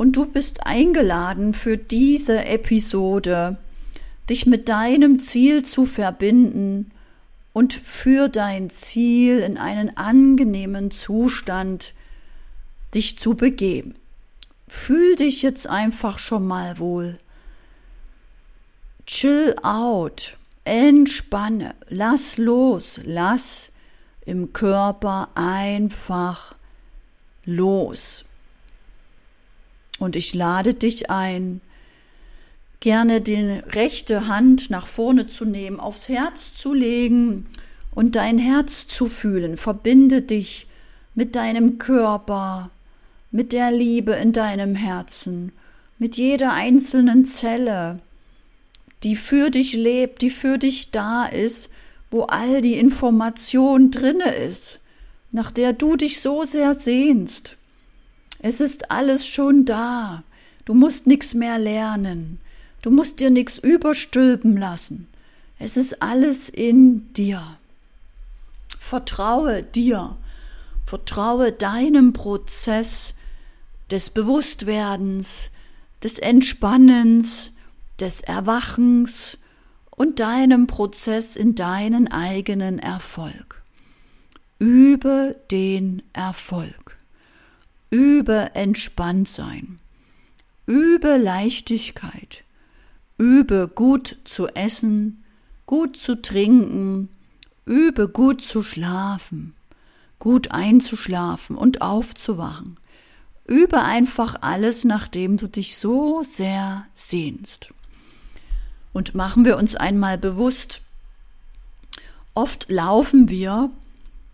Und du bist eingeladen für diese Episode, dich mit deinem Ziel zu verbinden und für dein Ziel in einen angenehmen Zustand dich zu begeben. Fühl dich jetzt einfach schon mal wohl. Chill out, entspanne, lass los, lass im Körper einfach los. Und ich lade dich ein, gerne die rechte Hand nach vorne zu nehmen, aufs Herz zu legen und dein Herz zu fühlen. Verbinde dich mit deinem Körper, mit der Liebe in deinem Herzen, mit jeder einzelnen Zelle, die für dich lebt, die für dich da ist, wo all die Information drinne ist, nach der du dich so sehr sehnst. Es ist alles schon da. Du musst nichts mehr lernen. Du musst dir nichts überstülpen lassen. Es ist alles in dir. Vertraue dir. Vertraue deinem Prozess des Bewusstwerdens, des Entspannens, des Erwachens und deinem Prozess in deinen eigenen Erfolg. Übe den Erfolg. Übe Entspanntsein. Übe Leichtigkeit. Übe gut zu essen, gut zu trinken, übe gut zu schlafen, gut einzuschlafen und aufzuwachen. Übe einfach alles, nachdem du dich so sehr sehnst. Und machen wir uns einmal bewusst, oft laufen wir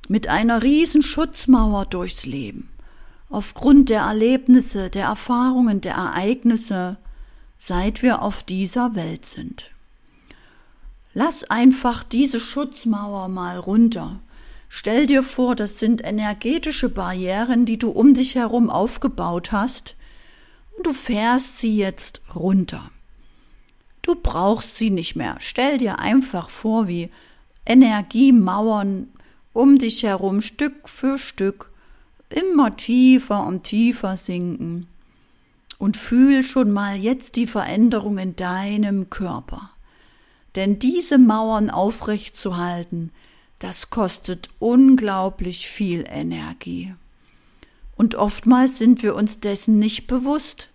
mit einer riesen Schutzmauer durchs Leben, aufgrund der Erlebnisse, der Erfahrungen, der Ereignisse, seit wir auf dieser Welt sind. Lass einfach diese Schutzmauer mal runter. Stell dir vor, das sind energetische Barrieren, die du um dich herum aufgebaut hast, und du fährst sie jetzt runter. Du brauchst sie nicht mehr. Stell dir einfach vor, wie Energiemauern um dich herum Stück für Stück immer tiefer und tiefer sinken. Und fühl schon mal jetzt die Veränderung in deinem Körper. Denn diese Mauern aufrechtzuhalten, das kostet unglaublich viel Energie. Und oftmals sind wir uns dessen nicht bewusst.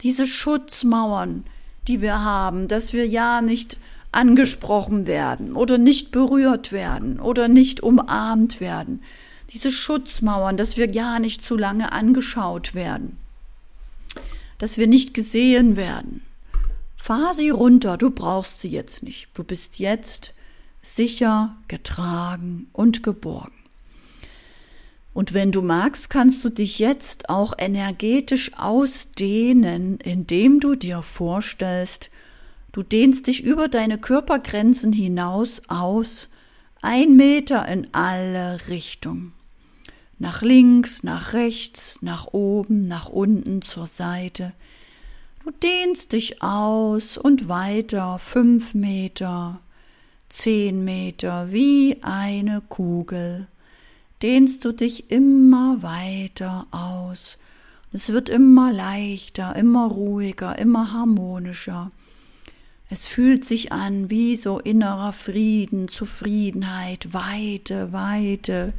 Diese Schutzmauern, die wir haben, dass wir ja nicht angesprochen werden oder nicht berührt werden oder nicht umarmt werden. Diese Schutzmauern, dass wir ja nicht zu lange angeschaut werden, dass wir nicht gesehen werden. Fahr sie runter, du brauchst sie jetzt nicht. Du bist jetzt sicher, getragen und geborgen. Und wenn du magst, kannst du dich jetzt auch energetisch ausdehnen, indem du dir vorstellst, du dehnst dich über deine Körpergrenzen hinaus aus, ein Meter in alle Richtungen. Nach links, nach rechts, nach oben, nach unten, zur Seite. Du dehnst dich aus und weiter fünf Meter, zehn Meter wie eine Kugel dehnst du dich immer weiter aus. Es wird immer leichter, immer ruhiger, immer harmonischer. Es fühlt sich an wie so innerer Frieden, Zufriedenheit, Weite, Weite.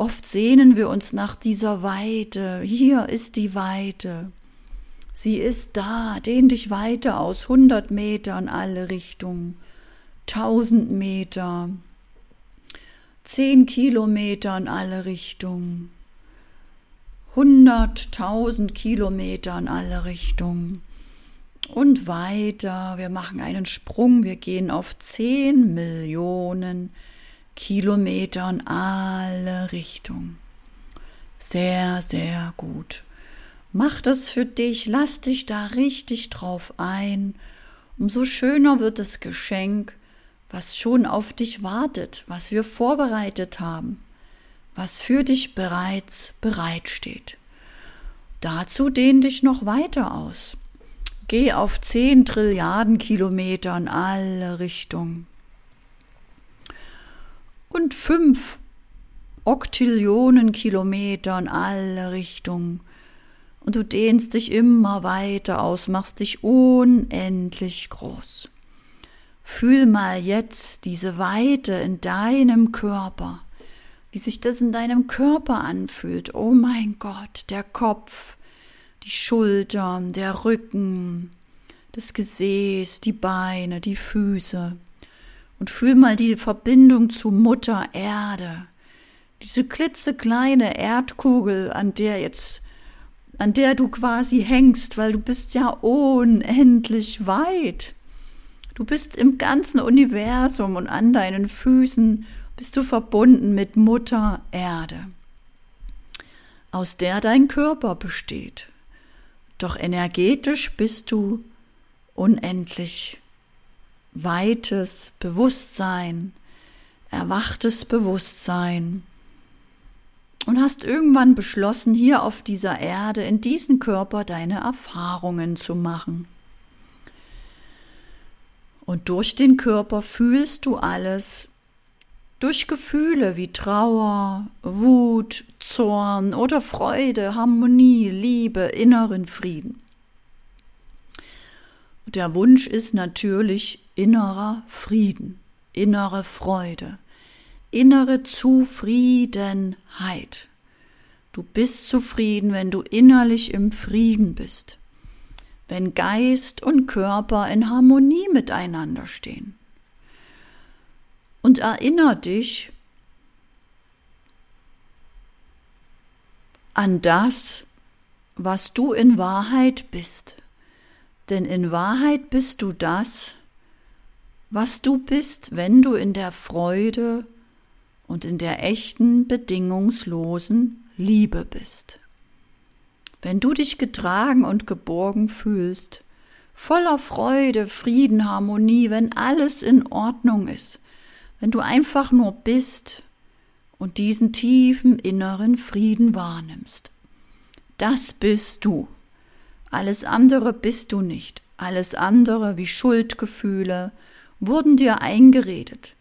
Oft sehnen wir uns nach dieser Weite. Hier ist die Weite. Sie ist da. Dehn dich weiter aus. Hundert Meter in alle Richtungen. Tausend Meter zehn Kilometer in alle Richtungen, hunderttausend Kilometer in alle Richtungen und weiter. Wir machen einen Sprung, wir gehen auf zehn Millionen Kilometer in alle Richtungen. Sehr, sehr gut. Mach das für dich, lass dich da richtig drauf ein. Umso schöner wird das Geschenk, was schon auf dich wartet, was wir vorbereitet haben, was für dich bereits bereitsteht. Dazu dehn dich noch weiter aus. Geh auf zehn Trilliarden Kilometer in alle Richtungen. Und fünf Oktillionen Kilometer in alle Richtungen. und du dehnst dich immer weiter aus, machst dich unendlich groß. Fühl mal jetzt diese Weite in deinem Körper, wie sich das in deinem Körper anfühlt. Oh mein Gott, der Kopf, die Schultern, der Rücken, das Gesäß, die Beine, die Füße. Und fühl mal die Verbindung zu Mutter Erde. Diese klitzekleine Erdkugel, an der jetzt, an der du quasi hängst, weil du bist ja unendlich weit. Du bist im ganzen Universum und an deinen Füßen bist du verbunden mit Mutter Erde, aus der dein Körper besteht. Doch energetisch bist du unendlich weites Bewusstsein, erwachtes Bewusstsein und hast irgendwann beschlossen, hier auf dieser Erde, in diesem Körper deine Erfahrungen zu machen. Und durch den Körper fühlst du alles, durch Gefühle wie Trauer, Wut, Zorn oder Freude, Harmonie, Liebe, inneren Frieden. Der Wunsch ist natürlich innerer Frieden, innere Freude, innere Zufriedenheit. Du bist zufrieden, wenn du innerlich im Frieden bist, wenn Geist und Körper in Harmonie miteinander stehen. Und erinnere dich an das, was du in Wahrheit bist. Denn in Wahrheit bist du das, was du bist, wenn du in der Freude und in der echten, bedingungslosen Liebe bist. Wenn du dich getragen und geborgen fühlst, voller Freude, Frieden, Harmonie, wenn alles in Ordnung ist, wenn du einfach nur bist und diesen tiefen inneren Frieden wahrnimmst. Das bist du. Alles andere bist du nicht. Alles andere wie Schuldgefühle wurden dir eingeredet.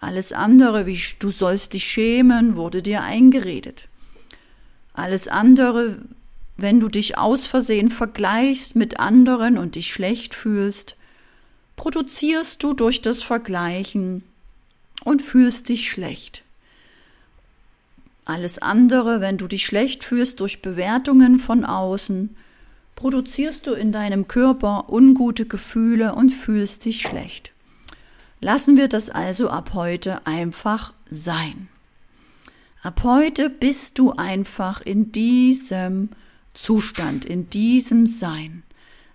Alles andere wie du sollst dich schämen wurde dir eingeredet. Alles andere, wenn du dich aus Versehen vergleichst mit anderen und dich schlecht fühlst, produzierst du durch das Vergleichen und fühlst dich schlecht. Alles andere, wenn du dich schlecht fühlst durch Bewertungen von außen, produzierst du in deinem Körper ungute Gefühle und fühlst dich schlecht. Lassen wir das also ab heute einfach sein. Ab heute bist du einfach in diesem Zustand, in diesem Sein.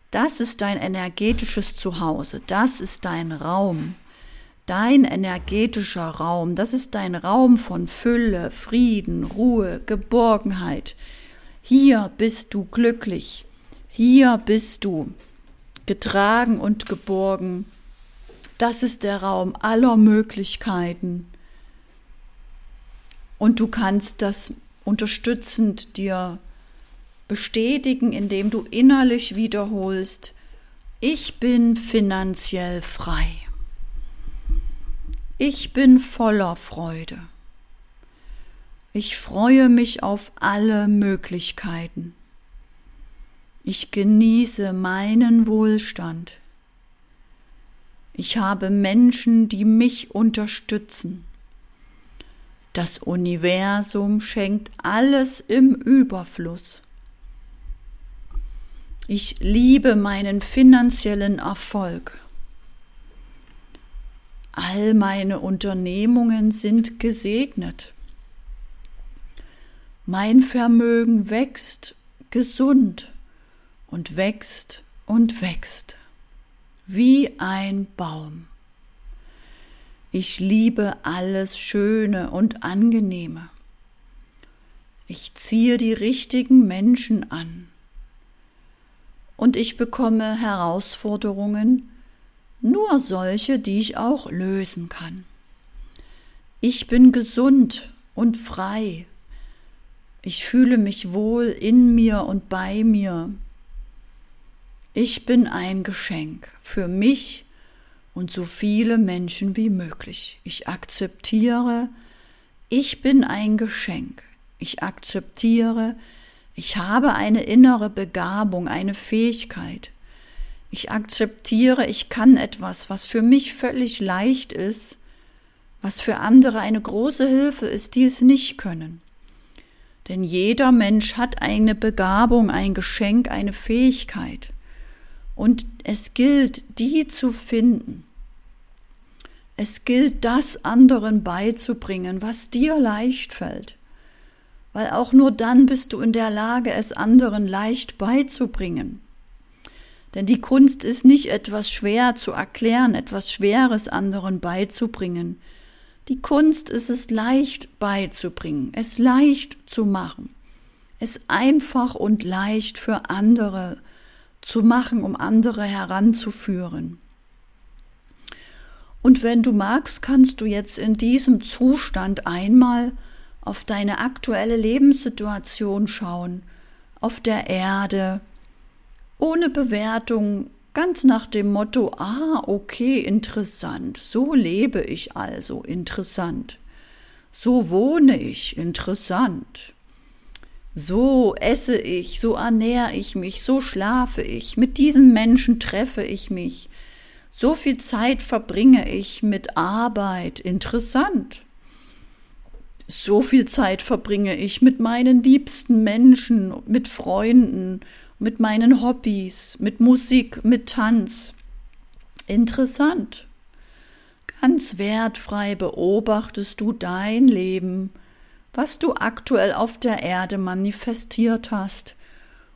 Das ist dein energetisches Zuhause, das ist dein Raum, dein energetischer Raum, das ist dein Raum von Fülle, Frieden, Ruhe, Geborgenheit. Hier bist du glücklich, hier bist du getragen und geborgen. Das ist der Raum aller Möglichkeiten. Und du kannst das unterstützend dir bestätigen, indem du innerlich wiederholst, ich bin finanziell frei. Ich bin voller Freude. Ich freue mich auf alle Möglichkeiten. Ich genieße meinen Wohlstand. Ich habe Menschen, die mich unterstützen. Das Universum schenkt alles im Überfluss. Ich liebe meinen finanziellen Erfolg. All meine Unternehmungen sind gesegnet. Mein Vermögen wächst gesund und wächst und wächst wie ein Baum. Ich liebe alles Schöne und Angenehme. Ich ziehe die richtigen Menschen an. Und ich bekomme Herausforderungen, nur solche, die ich auch lösen kann. Ich bin gesund und frei. Ich fühle mich wohl in mir und bei mir. Ich bin ein Geschenk für mich und so viele Menschen wie möglich. Ich akzeptiere, ich bin ein Geschenk. Ich akzeptiere, Ich habe eine innere Begabung, eine Fähigkeit. Ich akzeptiere, ich kann etwas, was für mich völlig leicht ist, was für andere eine große Hilfe ist, die es nicht können. Denn jeder Mensch hat eine Begabung, ein Geschenk, eine Fähigkeit. Und es gilt, die zu finden. Es gilt, das anderen beizubringen, was dir leicht fällt. Weil auch nur dann bist du in der Lage, es anderen leicht beizubringen. Denn die Kunst ist nicht etwas schwer zu erklären, etwas Schweres anderen beizubringen. Die Kunst ist es leicht beizubringen, es leicht zu machen, es einfach und leicht für andere zu machen, um andere heranzuführen. Und wenn du magst, kannst du jetzt in diesem Zustand einmal auf deine aktuelle Lebenssituation schauen, auf der Erde, ohne Bewertung, ganz nach dem Motto, ah, okay, interessant, so lebe ich also, interessant, so wohne ich, interessant, so esse ich, so ernähre ich mich, so schlafe ich, mit diesen Menschen treffe ich mich, so viel Zeit verbringe ich mit Arbeit, interessant. So viel Zeit verbringe ich mit meinen liebsten Menschen, mit Freunden, mit meinen Hobbys, mit Musik, mit Tanz. Interessant. Ganz wertfrei beobachtest du dein Leben, was du aktuell auf der Erde manifestiert hast,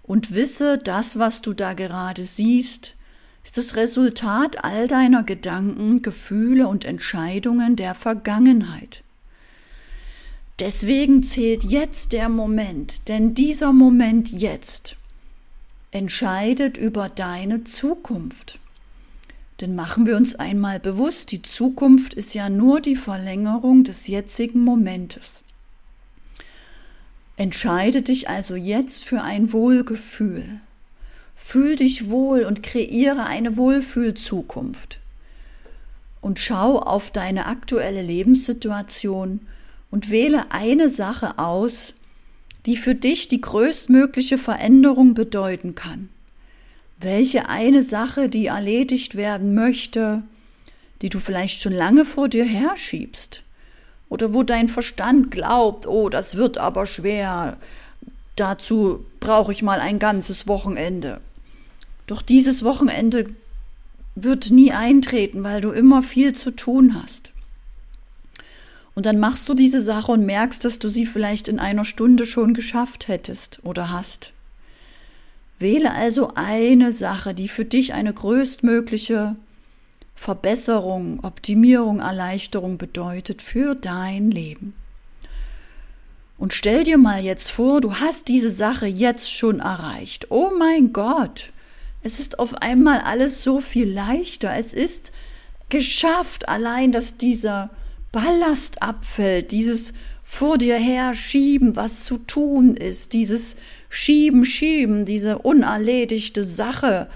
und wisse, das, was du da gerade siehst, ist das Resultat all deiner Gedanken, Gefühle und Entscheidungen der Vergangenheit. Deswegen zählt jetzt der Moment, denn dieser Moment jetzt entscheidet über deine Zukunft. Denn machen wir uns einmal bewusst, die Zukunft ist ja nur die Verlängerung des jetzigen Momentes. Entscheide dich also jetzt für ein Wohlgefühl, Fühl dich wohl und kreiere eine Wohlfühlzukunft. Und schau auf deine aktuelle Lebenssituation und wähle eine Sache aus, die für dich die größtmögliche Veränderung bedeuten kann. Welche eine Sache, die erledigt werden möchte, die du vielleicht schon lange vor dir herschiebst, oder wo dein Verstand glaubt, oh, das wird aber schwer, dazu brauche ich mal ein ganzes Wochenende. Doch dieses Wochenende wird nie eintreten, weil du immer viel zu tun hast. Und dann machst du diese Sache und merkst, dass du sie vielleicht in einer Stunde schon geschafft hättest oder hast. Wähle also eine Sache, die für dich eine größtmögliche Verbesserung, Optimierung, Erleichterung bedeutet für dein Leben. Und stell dir mal jetzt vor, du hast diese Sache jetzt schon erreicht. Oh mein Gott, es ist auf einmal alles so viel leichter. Es ist geschafft, allein dass dieser Ballast abfällt, dieses vor dir her schieben, was zu tun ist, dieses Schieben, Schieben, diese unerledigte Sache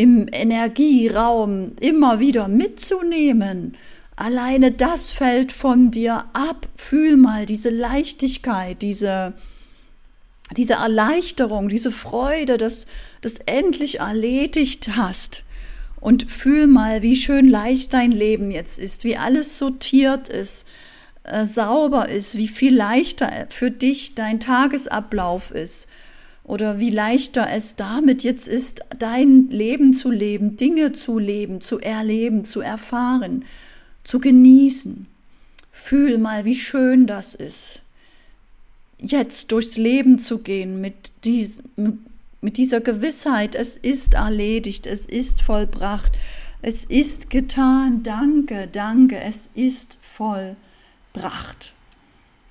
im Energieraum immer wieder mitzunehmen Alleine das fällt von dir ab. Fühl mal diese Leichtigkeit, diese, diese Erleichterung, diese Freude, dass das endlich erledigt hast. Und fühl mal, wie schön leicht dein Leben jetzt ist, wie alles sortiert ist, äh, sauber ist, wie viel leichter für dich dein Tagesablauf ist oder wie leichter es damit jetzt ist, dein Leben zu leben, Dinge zu leben, zu erleben, zu erfahren zu genießen. Fühl mal, wie schön das ist, jetzt durchs Leben zu gehen mit, dies, mit dieser Gewissheit, es ist erledigt, es ist vollbracht, es ist getan, danke, danke, es ist vollbracht.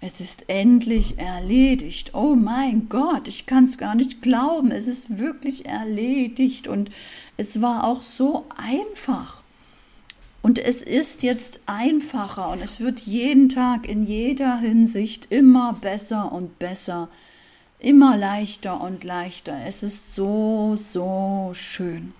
Es ist endlich erledigt. Oh mein Gott, ich kann es gar nicht glauben. Es ist wirklich erledigt und es war auch so einfach. Und es ist jetzt einfacher und es wird jeden Tag in jeder Hinsicht immer besser und besser, immer leichter und leichter. Es ist so, so schön.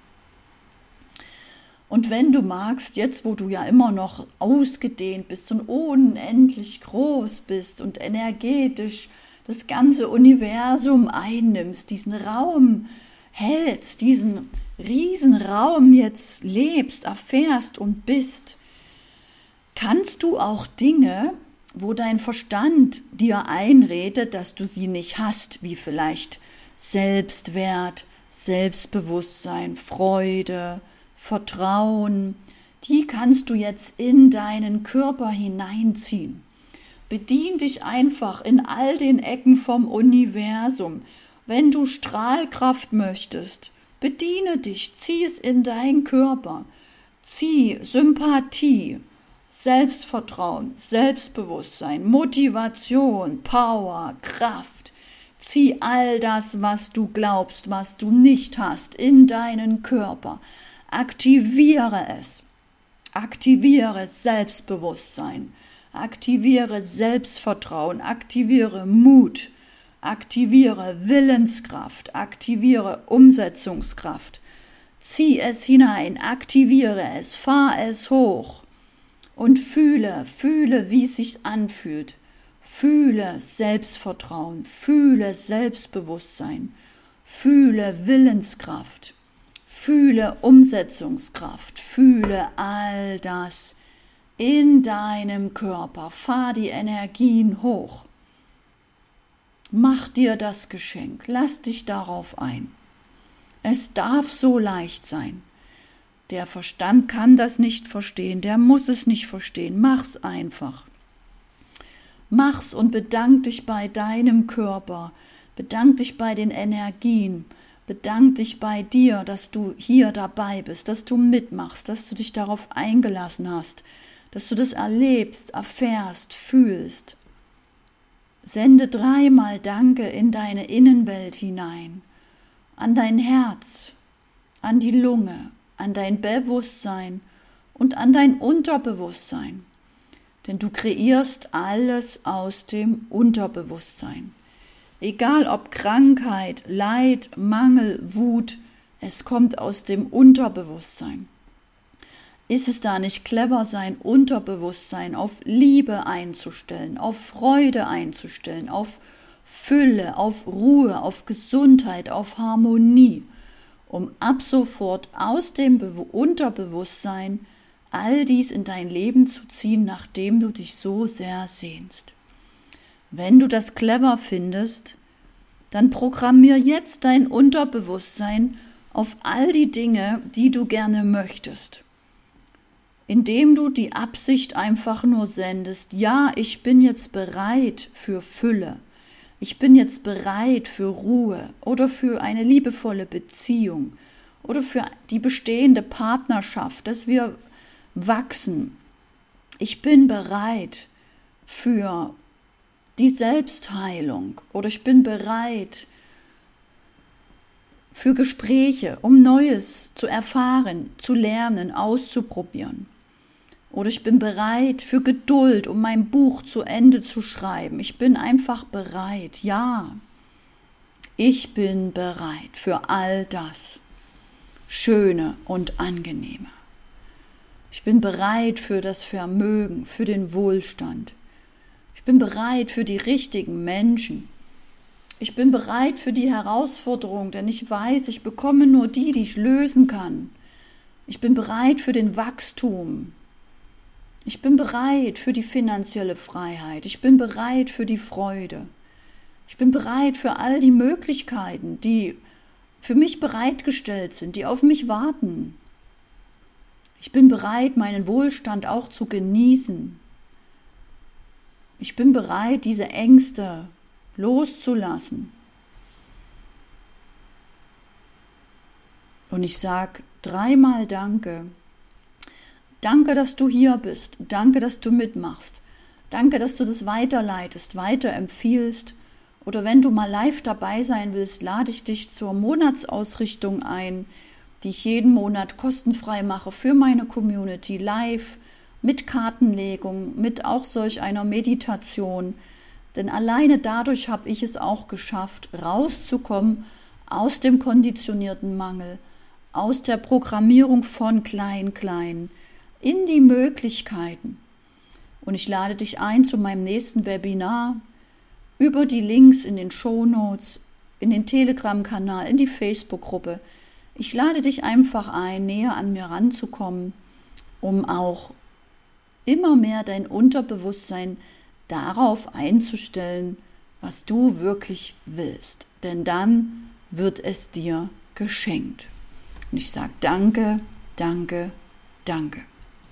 Und wenn du magst, jetzt wo du ja immer noch ausgedehnt bist und unendlich groß bist und energetisch das ganze Universum einnimmst, diesen Raum hältst, diesen Riesenraum jetzt lebst, erfährst und bist, kannst du auch Dinge, wo dein Verstand dir einredet, dass du sie nicht hast, wie vielleicht Selbstwert, Selbstbewusstsein, Freude, Vertrauen, die kannst du jetzt in deinen Körper hineinziehen. Bedien dich einfach in all den Ecken vom Universum. Wenn du Strahlkraft möchtest, bediene dich, zieh es in deinen Körper. Zieh Sympathie, Selbstvertrauen, Selbstbewusstsein, Motivation, Power, Kraft. Zieh all das, was du glaubst, was du nicht hast, in deinen Körper. Aktiviere es. Aktiviere Selbstbewusstsein. Aktiviere Selbstvertrauen. Aktiviere Mut. Aktiviere Willenskraft. Aktiviere Umsetzungskraft. Zieh es hinein. Aktiviere es. Fahr es hoch. Und fühle, fühle, wie es sich anfühlt. Fühle Selbstvertrauen. Fühle Selbstbewusstsein. Fühle Willenskraft. Fühle Umsetzungskraft, fühle all das in deinem Körper. Fahr die Energien hoch. Mach dir das Geschenk, lass dich darauf ein. Es darf so leicht sein. Der Verstand kann das nicht verstehen, der muss es nicht verstehen. Mach's einfach. Mach's und bedank dich bei deinem Körper, bedank dich bei den Energien, Bedank dich bei dir, dass du hier dabei bist, dass du mitmachst, dass du dich darauf eingelassen hast, dass du das erlebst, erfährst, fühlst. Sende dreimal Danke in deine Innenwelt hinein, an dein Herz, an die Lunge, an dein Bewusstsein und an dein Unterbewusstsein. Denn du kreierst alles aus dem Unterbewusstsein. Egal ob Krankheit, Leid, Mangel, Wut, es kommt aus dem Unterbewusstsein. Ist es da nicht clever, sein Unterbewusstsein auf Liebe einzustellen, auf Freude einzustellen, auf Fülle, auf Ruhe, auf Gesundheit, auf Harmonie, um ab sofort aus dem Unterbewusstsein all dies in dein Leben zu ziehen, nachdem du dich so sehr sehnst. Wenn du das clever findest, dann programmier jetzt dein Unterbewusstsein auf all die Dinge, die du gerne möchtest. Indem du die Absicht einfach nur sendest, ja, ich bin jetzt bereit für Fülle, ich bin jetzt bereit für Ruhe oder für eine liebevolle Beziehung oder für die bestehende Partnerschaft, dass wir wachsen. Ich bin bereit für die Selbstheilung oder ich bin bereit für Gespräche, um Neues zu erfahren, zu lernen, auszuprobieren. Oder ich bin bereit für Geduld, um mein Buch zu Ende zu schreiben. Ich bin einfach bereit, ja. Ich bin bereit für all das Schöne und Angenehme. Ich bin bereit für das Vermögen, für den Wohlstand. Ich bin bereit für die richtigen Menschen. Ich bin bereit für die Herausforderung, denn ich weiß, ich bekomme nur die, die ich lösen kann. Ich bin bereit für den Wachstum. Ich bin bereit für die finanzielle Freiheit. Ich bin bereit für die Freude. Ich bin bereit für all die Möglichkeiten, die für mich bereitgestellt sind, die auf mich warten. Ich bin bereit, meinen Wohlstand auch zu genießen. Ich bin bereit, diese Ängste loszulassen. Und ich sage dreimal Danke. Danke, dass du hier bist. Danke, dass du mitmachst. Danke, dass du das weiterleitest, weiterempfiehlst. Oder wenn du mal live dabei sein willst, lade ich dich zur Monatsausrichtung ein, die ich jeden Monat kostenfrei mache für meine Community live mit Kartenlegung, mit auch solch einer Meditation. Denn alleine dadurch habe ich es auch geschafft, rauszukommen aus dem konditionierten Mangel, aus der Programmierung von klein klein in die Möglichkeiten. Und ich lade dich ein zu meinem nächsten Webinar, über die Links in den Shownotes, in den Telegram-Kanal, in die Facebook-Gruppe. Ich lade dich einfach ein, näher an mir ranzukommen, um auch immer mehr dein Unterbewusstsein darauf einzustellen, was du wirklich willst. Denn dann wird es dir geschenkt. Und ich sage danke, danke, danke.